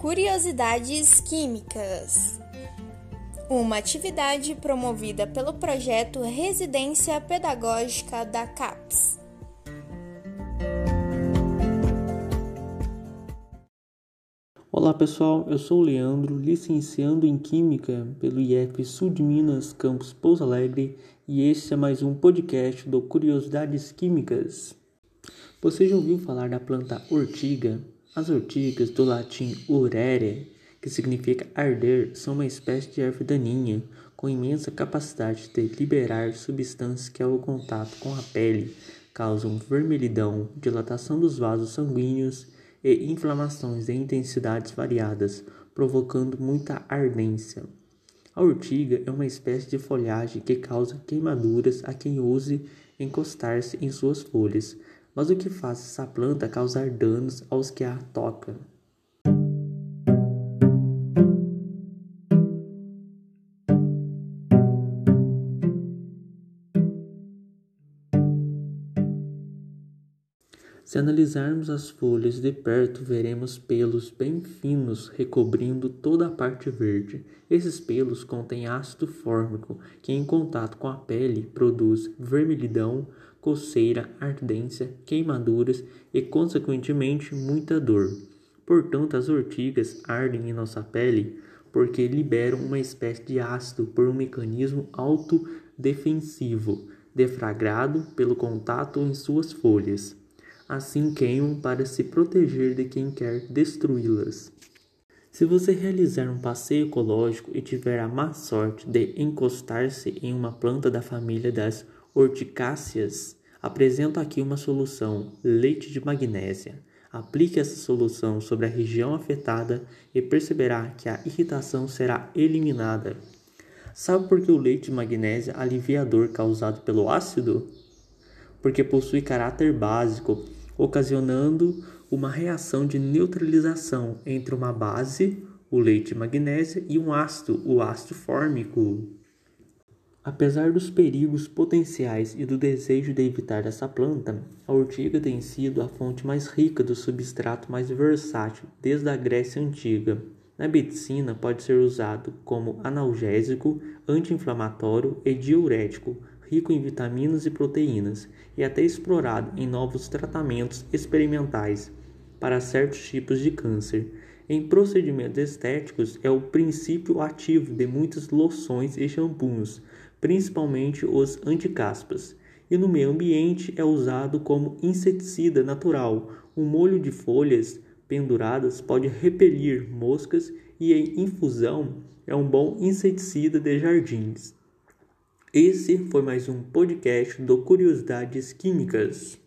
Curiosidades Químicas uma atividade promovida pelo projeto Residência Pedagógica da CAPES. Olá pessoal, eu sou o Leandro, licenciando em Química pelo IF Sul de Minas, campus Pouso Alegre, e este é mais um podcast do Curiosidades Químicas. Você já ouviu falar da planta ortiga? As ortigas, do latim urere, que significa arder, são uma espécie de erva daninha com imensa capacidade de liberar substâncias que, ao contato com a pele, causam vermelhidão, dilatação dos vasos sanguíneos e inflamações de intensidades variadas, provocando muita ardência. A urtiga é uma espécie de folhagem que causa queimaduras a quem ouse encostar-se em suas folhas, mas o que faz essa planta causar danos aos que a tocam? Se analisarmos as folhas de perto, veremos pelos bem finos recobrindo toda a parte verde. Esses pelos contêm ácido fórmico, que em contato com a pele produz vermelhidão, coceira, ardência, queimaduras e, consequentemente, muita dor. Portanto, as ortigas ardem em nossa pele porque liberam uma espécie de ácido por um mecanismo autodefensivo, deflagrado pelo contato em suas folhas. Assim queimam para se proteger de quem quer destruí-las. Se você realizar um passeio ecológico e tiver a má sorte de encostar-se em uma planta da família das Horticáceas, apresento aqui uma solução: leite de magnésia. Aplique essa solução sobre a região afetada e perceberá que a irritação será eliminada. Sabe por que o leite de magnésia alivia a dor causada pelo ácido? Porque possui caráter básico, ocasionando uma reação de neutralização entre uma base, o leite de magnésia, e um ácido, o ácido fórmico. Apesar dos perigos potenciais e do desejo de evitar essa planta, a ortiga tem sido a fonte mais rica do substrato mais versátil desde a Grécia Antiga. Na medicina, pode ser usado como analgésico, anti-inflamatório e diurético, rico em vitaminas e proteínas, e até explorado em novos tratamentos experimentais para certos tipos de câncer. Em procedimentos estéticos, é o princípio ativo de muitas loções e shampoos, principalmente os anticaspas. E no meio ambiente é usado como inseticida natural. O molho de folhas penduradas pode repelir moscas e em infusão é um bom inseticida de jardins. Esse foi mais um podcast do Curiosidades Químicas.